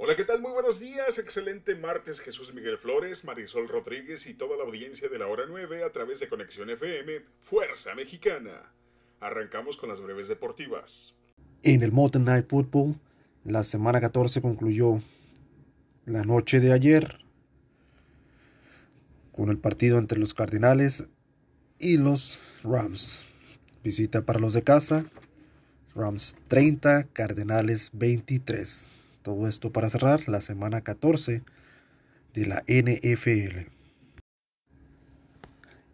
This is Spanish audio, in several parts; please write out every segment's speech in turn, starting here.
Hola, ¿qué tal? Muy buenos días. Excelente martes, Jesús Miguel Flores, Marisol Rodríguez y toda la audiencia de la hora 9 a través de Conexión FM, Fuerza Mexicana. Arrancamos con las breves deportivas. En el Mountain Night Football, la semana 14 concluyó la noche de ayer con el partido entre los Cardinales y los Rams. Visita para los de casa. Rams 30, Cardenales 23. Todo esto para cerrar la semana 14 de la NFL.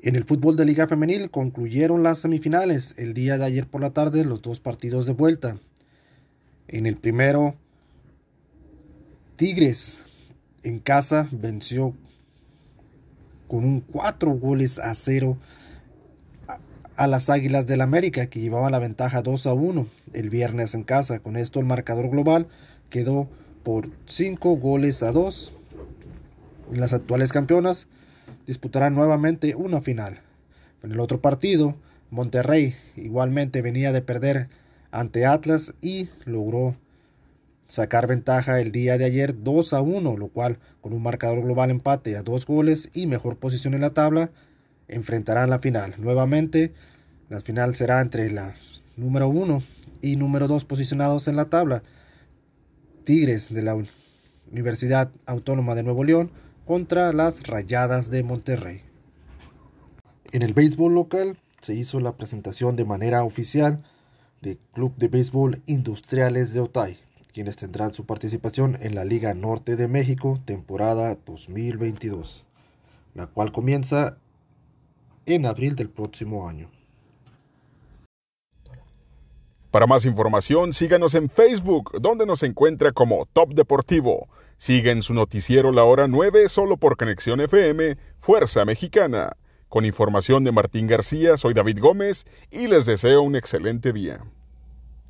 En el fútbol de Liga Femenil concluyeron las semifinales el día de ayer por la tarde los dos partidos de vuelta. En el primero, Tigres en casa venció con un 4 goles a 0 a las Águilas del América que llevaban la ventaja 2 a 1 el viernes en casa. Con esto el marcador global quedó por 5 goles a 2. Las actuales campeonas disputarán nuevamente una final. En el otro partido, Monterrey igualmente venía de perder ante Atlas y logró sacar ventaja el día de ayer 2 a 1, lo cual con un marcador global empate a dos goles y mejor posición en la tabla, enfrentarán la final. Nuevamente, la final será entre la número 1 y número 2 posicionados en la tabla. Tigres de la Universidad Autónoma de Nuevo León contra las Rayadas de Monterrey. En el béisbol local se hizo la presentación de manera oficial del Club de Béisbol Industriales de Otay, quienes tendrán su participación en la Liga Norte de México temporada 2022, la cual comienza en abril del próximo año. Para más información, síganos en Facebook, donde nos encuentra como Top Deportivo. Siguen su noticiero La Hora 9 solo por Conexión FM, Fuerza Mexicana. Con información de Martín García, soy David Gómez y les deseo un excelente día.